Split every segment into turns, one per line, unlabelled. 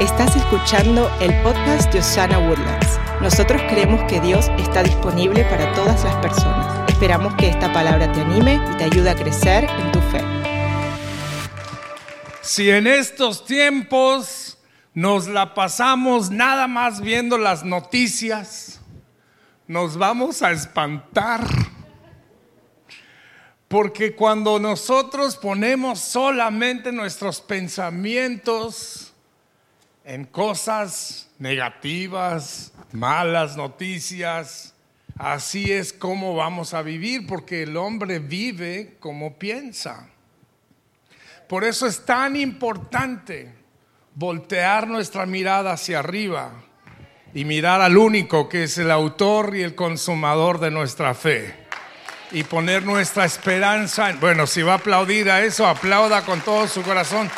Estás escuchando el podcast de Osana Woodlands. Nosotros creemos que Dios está disponible para todas las personas. Esperamos que esta palabra te anime y te ayude a crecer en tu fe.
Si en estos tiempos nos la pasamos nada más viendo las noticias, nos vamos a espantar. Porque cuando nosotros ponemos solamente nuestros pensamientos en cosas negativas, malas noticias. Así es como vamos a vivir, porque el hombre vive como piensa. Por eso es tan importante voltear nuestra mirada hacia arriba y mirar al único que es el autor y el consumador de nuestra fe. Y poner nuestra esperanza en, bueno, si va a aplaudir a eso, aplauda con todo su corazón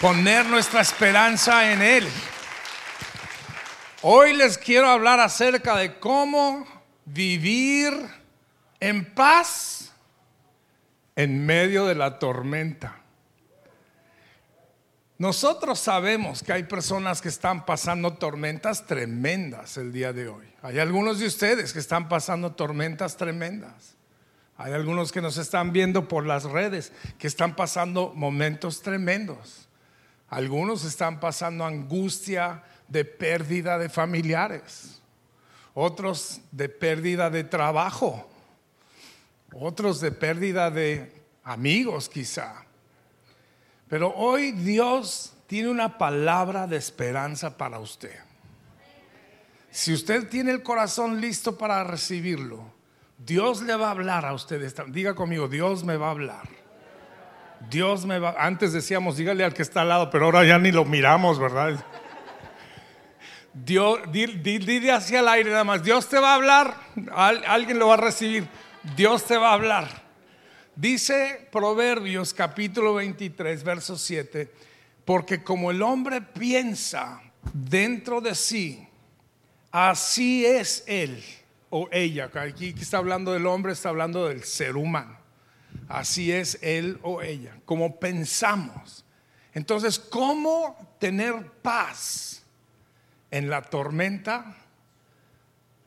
poner nuestra esperanza en Él. Hoy les quiero hablar acerca de cómo vivir en paz en medio de la tormenta. Nosotros sabemos que hay personas que están pasando tormentas tremendas el día de hoy. Hay algunos de ustedes que están pasando tormentas tremendas. Hay algunos que nos están viendo por las redes que están pasando momentos tremendos. Algunos están pasando angustia de pérdida de familiares, otros de pérdida de trabajo, otros de pérdida de amigos quizá. Pero hoy Dios tiene una palabra de esperanza para usted. Si usted tiene el corazón listo para recibirlo, Dios le va a hablar a usted. Diga conmigo, Dios me va a hablar. Dios me va. Antes decíamos, dígale al que está al lado, pero ahora ya ni lo miramos, ¿verdad? Dios, dile hacia el aire nada más. Dios te va a hablar, alguien lo va a recibir. Dios te va a hablar. Dice Proverbios capítulo 23, verso 7, porque como el hombre piensa dentro de sí, así es él o ella. Aquí está hablando del hombre, está hablando del ser humano. Así es él o ella, como pensamos. Entonces, ¿cómo tener paz en la tormenta?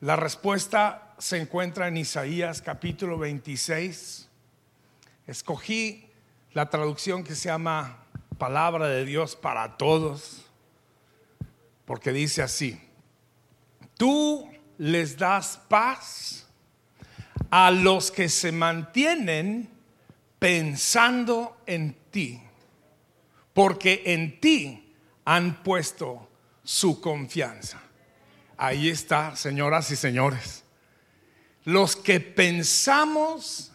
La respuesta se encuentra en Isaías capítulo 26. Escogí la traducción que se llama Palabra de Dios para todos, porque dice así, tú les das paz a los que se mantienen pensando en ti, porque en ti han puesto su confianza. Ahí está, señoras y señores. Los que pensamos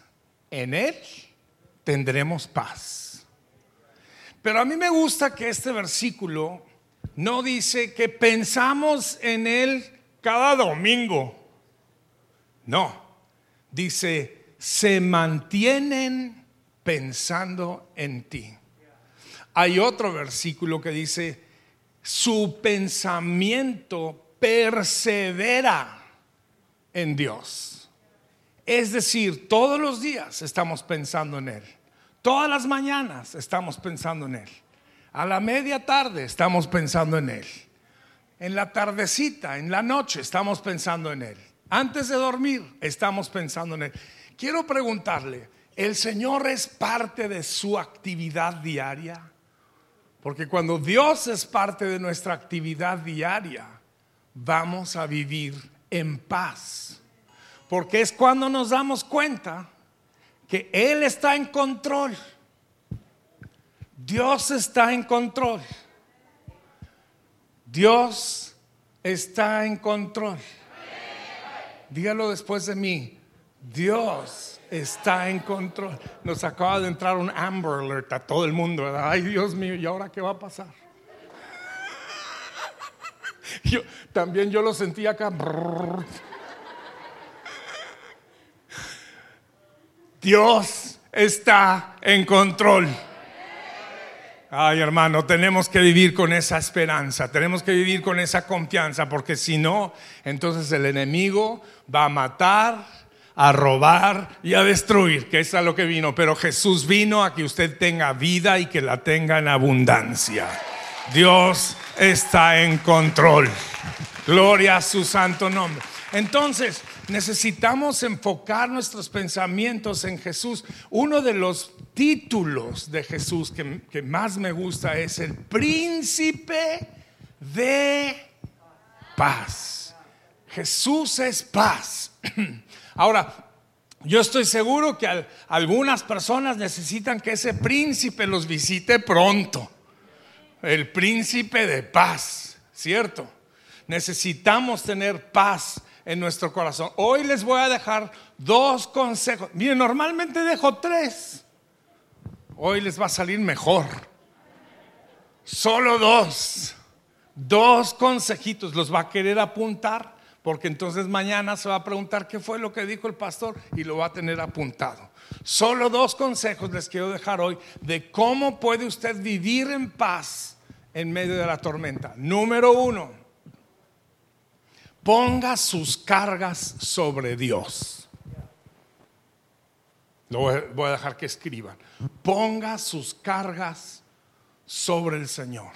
en Él, tendremos paz. Pero a mí me gusta que este versículo no dice que pensamos en Él cada domingo. No, dice, se mantienen pensando en ti. Hay otro versículo que dice, su pensamiento persevera en Dios. Es decir, todos los días estamos pensando en Él. Todas las mañanas estamos pensando en Él. A la media tarde estamos pensando en Él. En la tardecita, en la noche estamos pensando en Él. Antes de dormir estamos pensando en Él. Quiero preguntarle, el Señor es parte de su actividad diaria. Porque cuando Dios es parte de nuestra actividad diaria, vamos a vivir en paz. Porque es cuando nos damos cuenta que Él está en control. Dios está en control. Dios está en control. Dígalo después de mí. Dios está en control. Nos acaba de entrar un Amber Alert a todo el mundo. Ay, Dios mío, ¿y ahora qué va a pasar? Yo, también yo lo sentí acá. Dios está en control. Ay, hermano, tenemos que vivir con esa esperanza, tenemos que vivir con esa confianza, porque si no, entonces el enemigo va a matar, a robar y a destruir, que es a lo que vino. Pero Jesús vino a que usted tenga vida y que la tenga en abundancia. Dios está en control. Gloria a su santo nombre. Entonces, necesitamos enfocar nuestros pensamientos en Jesús. Uno de los títulos de Jesús que, más me gusta es el príncipe de paz. Jesús es paz. Ahora, yo estoy seguro que algunas personas necesitan que ese príncipe los visite pronto. El príncipe de paz, ¿cierto? Necesitamos tener paz en nuestro corazón. Hoy les voy a dejar dos consejos. Miren, normalmente dejo tres. Hoy les va a salir mejor. Solo dos. Dos consejitos. Los va a querer apuntar porque entonces mañana se va a preguntar qué fue lo que dijo el pastor y lo va a tener apuntado. Solo dos consejos les quiero dejar hoy de cómo puede usted vivir en paz en medio de la tormenta. Número uno, ponga sus cargas sobre Dios. Lo voy a dejar que escriban. Ponga sus cargas sobre el Señor.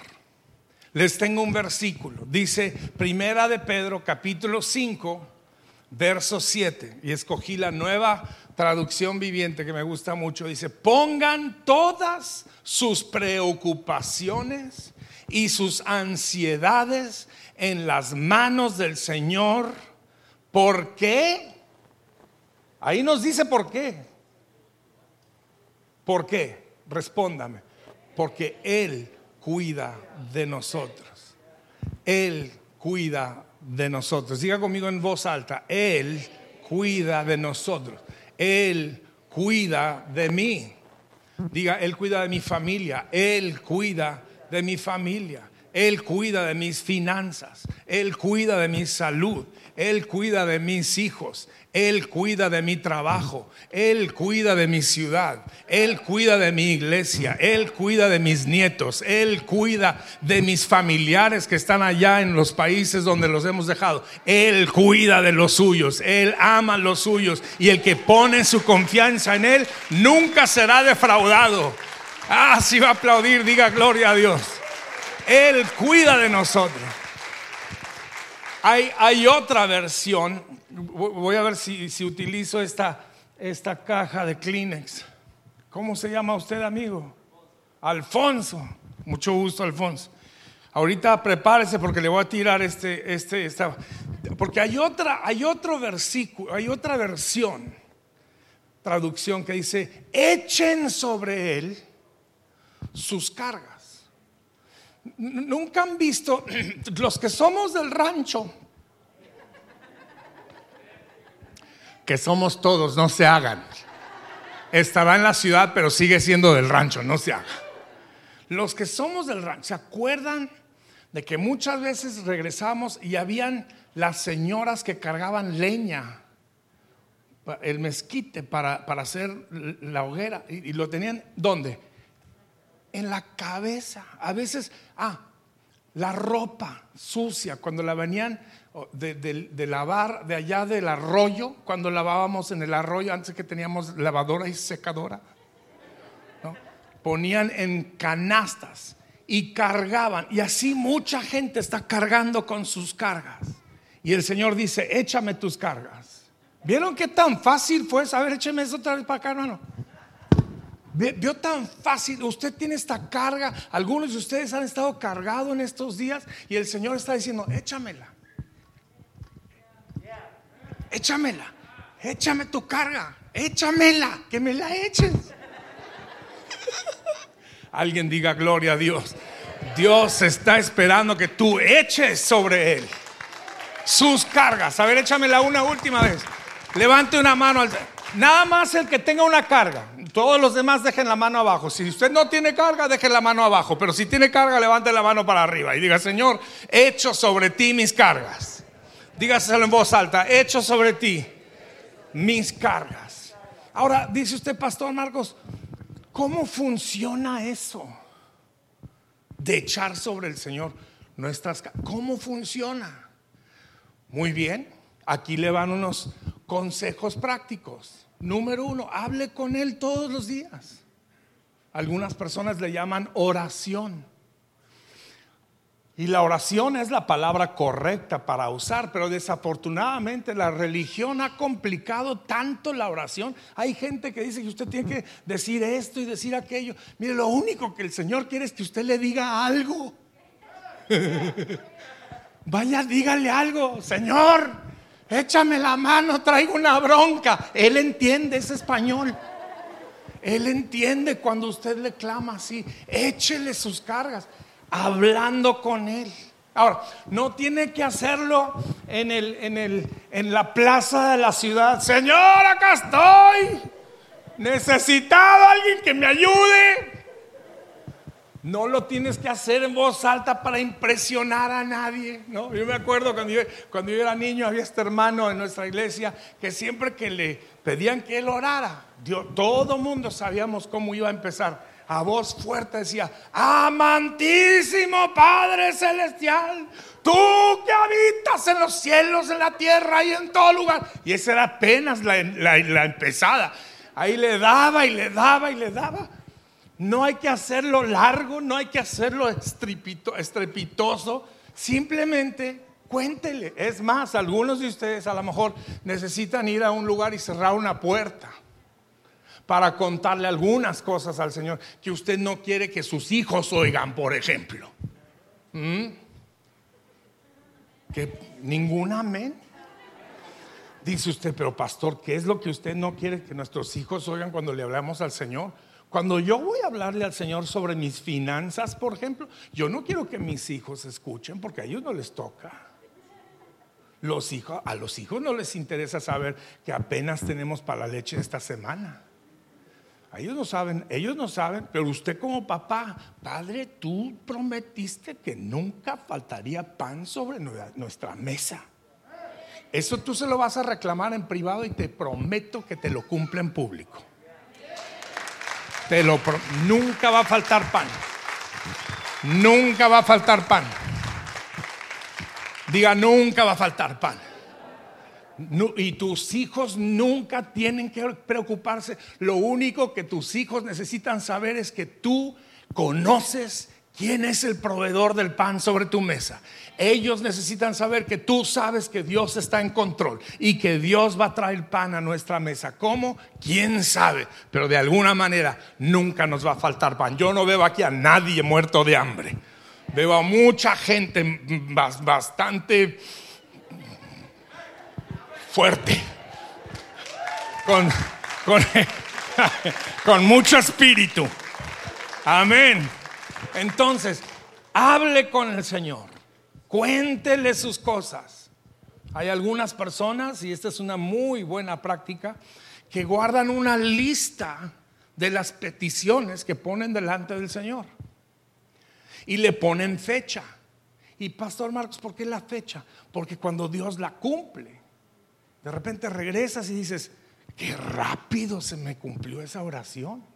Les tengo un versículo. Dice Primera de Pedro capítulo 5, verso 7. Y escogí la nueva traducción viviente que me gusta mucho. Dice, pongan todas sus preocupaciones y sus ansiedades en las manos del Señor. ¿Por qué? Ahí nos dice por qué. ¿Por qué? Respóndame. Porque Él cuida de nosotros. Él cuida de nosotros. Diga conmigo en voz alta, Él cuida de nosotros. Él cuida de mí. Diga, Él cuida de mi familia. Él cuida de mi familia. Él cuida de mis finanzas. Él cuida de mi salud. Él cuida de mis hijos. Él cuida de mi trabajo, Él cuida de mi ciudad, Él cuida de mi iglesia, Él cuida de mis nietos, Él cuida de mis familiares que están allá en los países donde los hemos dejado. Él cuida de los suyos, Él ama a los suyos y el que pone su confianza en Él nunca será defraudado. Ah, si va a aplaudir, diga gloria a Dios. Él cuida de nosotros. Hay, otra versión voy a ver si, utilizo esta, esta caja de Kleenex. ¿Cómo se llama usted, amigo? Alfonso. Mucho gusto, Alfonso. Ahorita prepárese porque le voy a tirar este, este, esta, porque hay otra, hay otro versículo, hay otra versión, traducción que dice, echen sobre él sus cargas. Nunca han visto, los que somos del rancho, que somos todos, no se hagan. Estará en la ciudad, pero sigue siendo del rancho, no se haga. Los que somos del rancho, ¿se acuerdan de que muchas veces regresamos y habían las señoras que cargaban leña, el mezquite para, para hacer la hoguera? Y, y lo tenían, ¿dónde? En la cabeza. A veces, ah, la ropa sucia, cuando la venían de, lavar de allá del arroyo, cuando lavábamos en el arroyo, antes que teníamos lavadora y secadora, ponían en canastas y cargaban. Y así mucha gente está cargando con sus cargas. Y el Señor dice, échame tus cargas. ¿Vieron qué tan fácil fue? A ver, écheme eso otra vez para acá, hermano. Vio tan fácil, usted tiene esta carga, algunos de ustedes han estado cargados en estos días y el Señor está diciendo, échamela échamela, échame tu carga, échamela, que me la eches. Alguien diga gloria a Dios. Dios está esperando que tú eches sobre Él sus cargas. A ver, échamela una última vez. Levante una mano al... Nada más el que tenga una carga. Todos los demás dejen la mano abajo. Si usted no tiene carga, deje la mano abajo. Pero si tiene carga, levante la mano para arriba y diga, Señor, echo sobre ti mis cargas. Dígaselo en voz alta, hecho sobre ti mis cargas. Ahora, dice usted, Pastor Marcos, ¿cómo funciona eso? De echar sobre el Señor nuestras cargas. ¿Cómo funciona? Muy bien, aquí le van unos consejos prácticos. Número uno, hable con Él todos los días. Algunas personas le llaman oración. Y la oración es la palabra correcta para usar, pero desafortunadamente la religión ha complicado tanto la oración. Hay gente que dice que usted tiene que decir esto y decir aquello. Mire, lo único que el Señor quiere es que usted le diga algo. Vaya, dígale algo, Señor, échame la mano, traigo una bronca. Él entiende ese español. Él entiende cuando usted le clama así, échele sus cargas hablando con Él. Ahora, no tiene que hacerlo en, el, en, el, en la plaza de la ciudad. Señor, acá estoy. Necesitado alguien que me ayude. No lo tienes que hacer en voz alta para impresionar a nadie. ¿no? Yo me acuerdo cuando yo, cuando yo era niño, había este hermano en nuestra iglesia que siempre que le pedían que él orara, todo mundo sabíamos cómo iba a empezar a voz fuerte decía, amantísimo Padre Celestial, tú que habitas en los cielos, en la tierra y en todo lugar. Y esa era apenas la, la empezada. Ahí le daba y le daba y le daba. No hay que hacerlo largo, no hay que hacerlo estrepitoso, simplemente cuéntele. Es más, algunos de ustedes a lo mejor necesitan ir a un lugar y cerrar una puerta para contarle algunas cosas al Señor que usted no quiere que sus hijos oigan, por ejemplo. ¿Mm? Que ningún amén. Dice usted, pero pastor, ¿qué es lo que usted no quiere que nuestros hijos oigan cuando le hablamos al Señor? Cuando yo voy a hablarle al Señor sobre mis finanzas, por ejemplo, yo no quiero que mis hijos escuchen porque a ellos no les toca. Los hijos, a los hijos no les interesa saber que apenas tenemos para la leche esta semana. Ellos no saben, ellos no saben, pero usted como papá, padre, tú prometiste que nunca faltaría pan sobre nuestra mesa. Eso tú se lo vas a reclamar en privado y te prometo que te lo cumple en público. Nunca va a faltar pan. Nunca va a faltar pan. Diga, nunca va a faltar pan y tus hijos nunca tienen que preocuparse. Lo único que tus hijos necesitan saber es que tú conoces quién es el proveedor del pan sobre tu mesa. Ellos necesitan saber que tú sabes que Dios está en control y que Dios va a traer pan a nuestra mesa. ¿Cómo? ¿Quién sabe? Pero de alguna manera nunca nos va a faltar pan. Yo no veo aquí a nadie muerto de hambre. Veo a mucha gente bastante fuerte, con, con, mucho espíritu. Amén. Entonces, hable con el Señor, cuéntele sus cosas. Hay algunas personas, y esta es una muy buena práctica, que guardan una lista de las peticiones que ponen delante del Señor. Y le ponen fecha. Y Pastor Marcos, ¿por qué la fecha? Porque cuando Dios la cumple, de repente regresas y dices, qué rápido se me cumplió esa oración.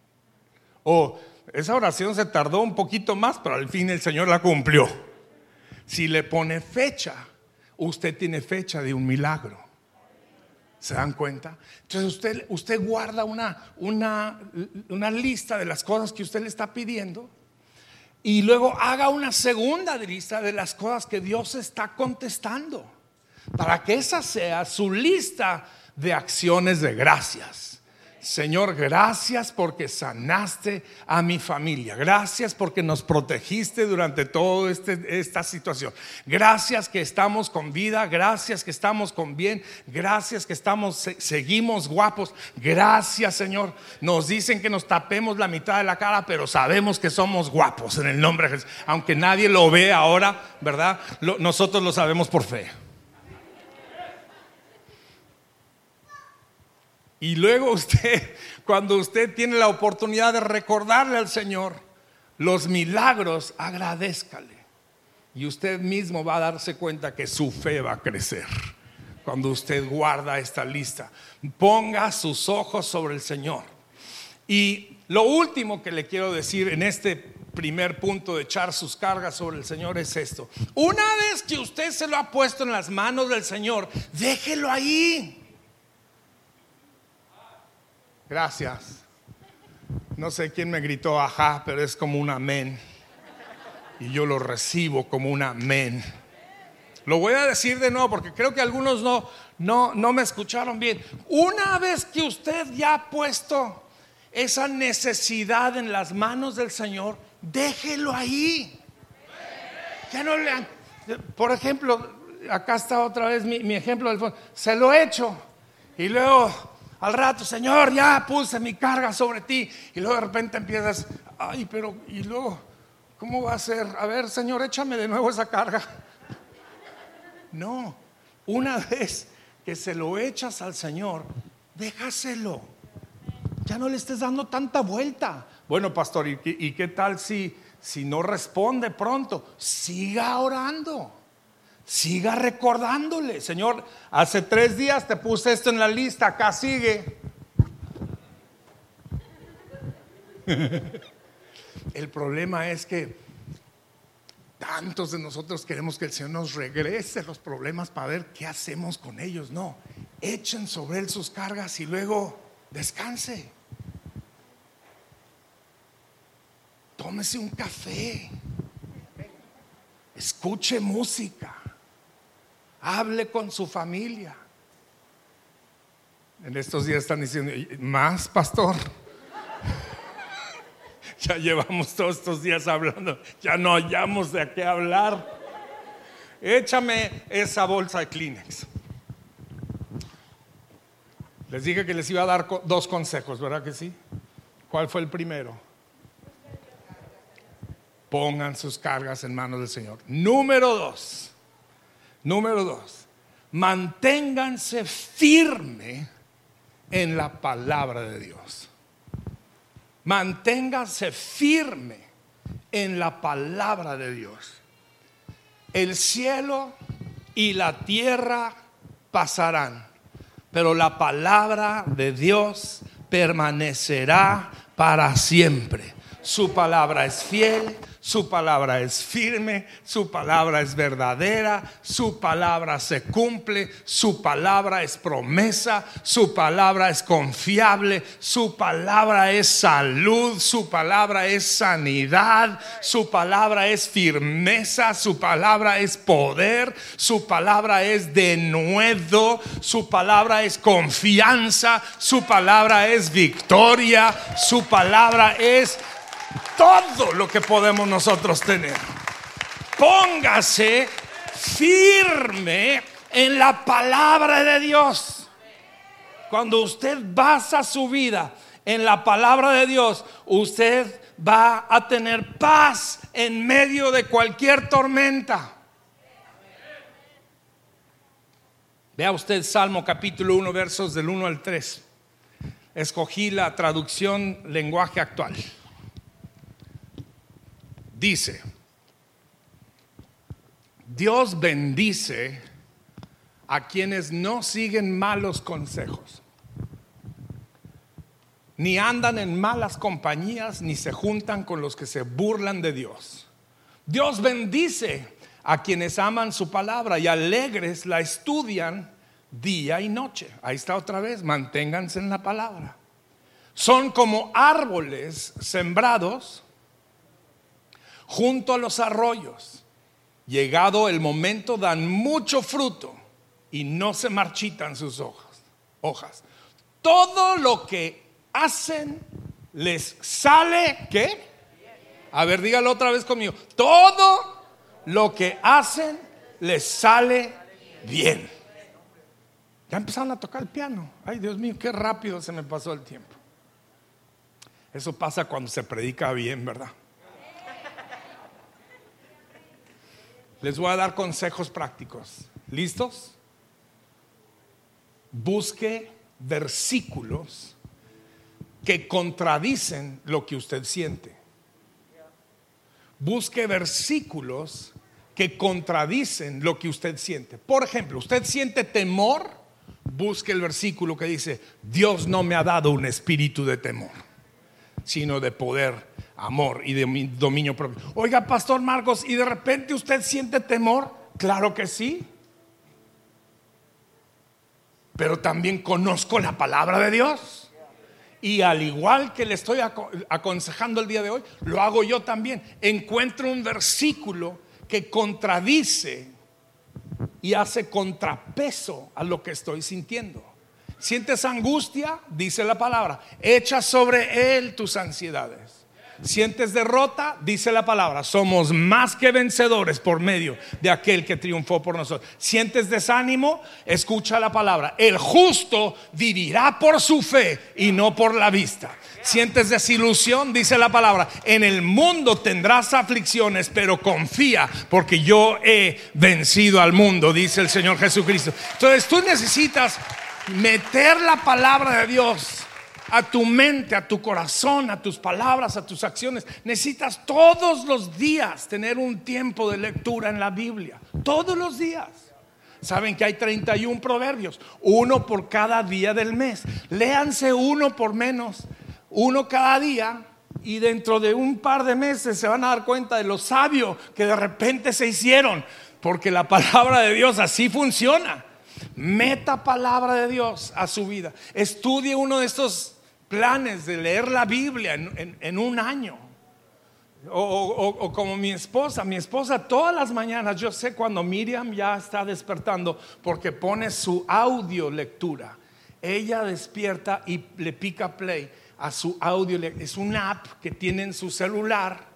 O esa oración se tardó un poquito más, pero al fin el Señor la cumplió. Si le pone fecha, usted tiene fecha de un milagro. ¿Se dan cuenta? Entonces usted, usted guarda una, una, una lista de las cosas que usted le está pidiendo y luego haga una segunda lista de las cosas que Dios está contestando para que esa sea su lista de acciones de gracias. Señor, gracias porque sanaste a mi familia. Gracias porque nos protegiste durante toda este, esta situación. Gracias que estamos con vida. Gracias que estamos con bien. Gracias que estamos, seguimos guapos. Gracias, Señor. Nos dicen que nos tapemos la mitad de la cara, pero sabemos que somos guapos en el nombre de Jesús. Aunque nadie lo ve ahora, ¿verdad? nosotros lo sabemos por fe. Y luego usted, cuando usted tiene la oportunidad de recordarle al Señor los milagros, agradezcale. Y usted mismo va a darse cuenta que su fe va a crecer cuando usted guarda esta lista. Ponga sus ojos sobre el Señor. Y lo último que le quiero decir en este primer punto de echar sus cargas sobre el Señor es esto. Una vez que usted se lo ha puesto en las manos del Señor, déjelo ahí. Gracias. No sé quién me gritó ajá, pero es como un amén. Y yo lo recibo como un amén. Lo voy a decir de nuevo porque creo que algunos no, no, no me escucharon bien. Una vez que usted ya ha puesto esa necesidad en las manos del Señor, déjelo ahí. Ya no le Por ejemplo, acá está otra vez mi, mi ejemplo del fondo. Se lo he hecho. Y luego al rato, Señor, ya puse mi carga sobre ti. Y luego de repente empiezas, ay, pero, y luego, ¿cómo va a ser? A ver, Señor, échame de nuevo esa carga. No, una vez que se lo echas al Señor, déjaselo. Ya no le estés dando tanta vuelta. Bueno, pastor, ¿y, y qué tal si, si no responde pronto? Siga orando. Siga recordándole, Señor, hace tres días te puse esto en la lista, acá sigue. El problema es que tantos de nosotros queremos que el Señor nos regrese los problemas para ver qué hacemos con ellos. No, echen sobre Él sus cargas y luego descanse. Tómese un café. Escuche música. Hable con su familia. En estos días están diciendo, más pastor. ya llevamos todos estos días hablando, ya no hallamos de qué hablar. Échame esa bolsa de Kleenex. Les dije que les iba a dar dos consejos, ¿verdad que sí? ¿Cuál fue el primero? Pongan sus cargas en manos del Señor. Número dos Número dos, manténganse firme en la palabra de Dios. Manténganse firme en la palabra de Dios. El cielo y la tierra pasarán, pero la palabra de Dios permanecerá para siempre. Su palabra es fiel, su palabra es firme, su palabra es verdadera, su palabra se cumple, su palabra es promesa, su palabra es confiable, su palabra es salud, su palabra es sanidad, su palabra es firmeza, su palabra es poder, su palabra es denuedo, su palabra es confianza, su palabra es victoria, su palabra es todo lo que podemos nosotros tener. Póngase firme en la palabra de Dios. Cuando usted basa su vida en la palabra de Dios, usted va a tener paz en medio de cualquier tormenta. Vea usted Salmo capítulo 1, versos del 1 al 3. Escogí la traducción lenguaje actual dice, Dios bendice a quienes no siguen malos consejos, ni andan en malas compañías, ni se juntan con los que se burlan de Dios. Dios bendice a quienes aman su palabra y alegres la estudian día y noche. Ahí está otra vez, manténganse en la palabra. Son como árboles sembrados junto a los arroyos. Llegado el momento dan mucho fruto y no se marchitan sus hojas. hojas. Todo lo que hacen les sale, ¿qué? A ver, dígalo otra vez conmigo. Todo lo que hacen les sale bien. Ya empezaron a tocar el piano. Ay, Dios mío, qué rápido se me pasó el tiempo. Eso pasa cuando se predica bien, ¿verdad? Les voy a dar consejos prácticos. ¿Listos? Busque versículos que contradicen lo que usted siente. Busque versículos que contradicen lo que usted siente. Por ejemplo, usted siente temor, busque el versículo que dice, Dios no me ha dado un espíritu de temor, sino de poder, amor y de dominio propio. Oiga, Pastor Marcos, ¿y de repente usted siente temor? Claro que sí. Pero también conozco la palabra de Dios. Y al igual que le estoy aconsejando el día de hoy, lo hago yo también. Encuentro un versículo que contradice y hace contrapeso a lo que estoy sintiendo. ¿Sientes angustia? Dice la palabra. Echa sobre él tus ansiedades. ¿Sientes derrota? Dice la palabra. Somos más que vencedores por medio de aquel que triunfó por nosotros. ¿Sientes desánimo? Escucha la palabra. El justo vivirá por su fe y no por la vista. ¿Sientes desilusión? Dice la palabra. En el mundo tendrás aflicciones, pero confía porque yo he vencido al mundo, dice el Señor Jesucristo. Entonces tú necesitas meter la palabra de Dios a tu mente, a tu corazón, a tus palabras, a tus acciones. Necesitas todos los días tener un tiempo de lectura en la Biblia. Todos los días. Saben que hay 31 proverbios, uno por cada día del mes. Léanse uno por menos, uno cada día. Y dentro de un par de meses se van a dar cuenta de lo sabio que de repente se hicieron. Porque la palabra de Dios así funciona. Meta palabra de Dios a su vida. Estudie uno de estos planes de leer la Biblia en, un año. O, como mi esposa, mi esposa todas las mañanas, yo sé cuando Miriam ya está despertando porque pone su audio lectura. Ella despierta y le pica play a su audio. Es una app que tiene en su celular.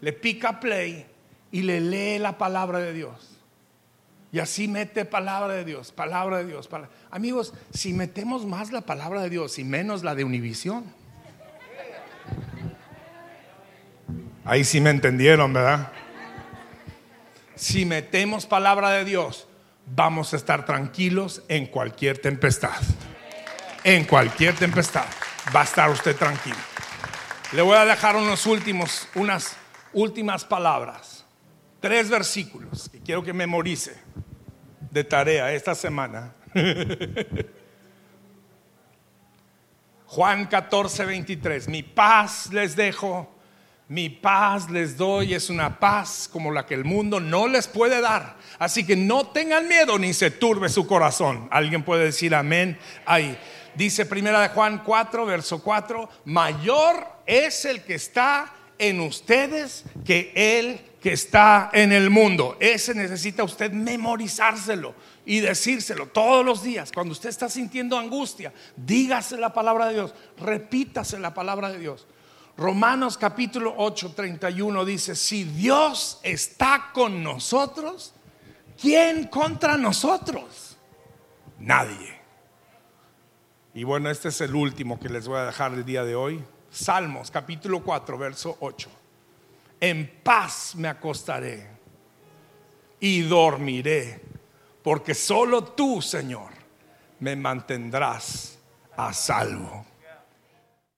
Le pica play y le lee la palabra de Dios. Y así mete palabra de Dios, palabra de Dios. Amigos, si metemos más la palabra de Dios y menos la de Univisión. Ahí sí me entendieron, ¿verdad? Si metemos palabra de Dios, vamos a estar tranquilos en cualquier tempestad. En cualquier tempestad va a estar usted tranquilo. Le voy a dejar unos últimos, unas últimas palabras. Tres versículos que quiero que memorice de tarea esta semana. Juan 14, 23. Mi paz les dejo, mi paz les doy. Es una paz como la que el mundo no les puede dar. Así que no tengan miedo ni se turbe su corazón. Alguien puede decir amén ahí. Dice primera de Juan 4, verso 4. Mayor es el que está en ustedes que el que está en el mundo. Ese necesita usted memorizárselo y decírselo todos los días. Cuando usted está sintiendo angustia, dígase la palabra de Dios, repítase la palabra de Dios. Romanos capítulo 8, 31 dice, si Dios está con nosotros, ¿quién contra nosotros? Nadie. Y bueno, este es el último que les voy a dejar el día de hoy. Salmos capítulo 4, verso 8 en paz me acostaré y dormiré, porque solo tú, Señor, me mantendrás a salvo.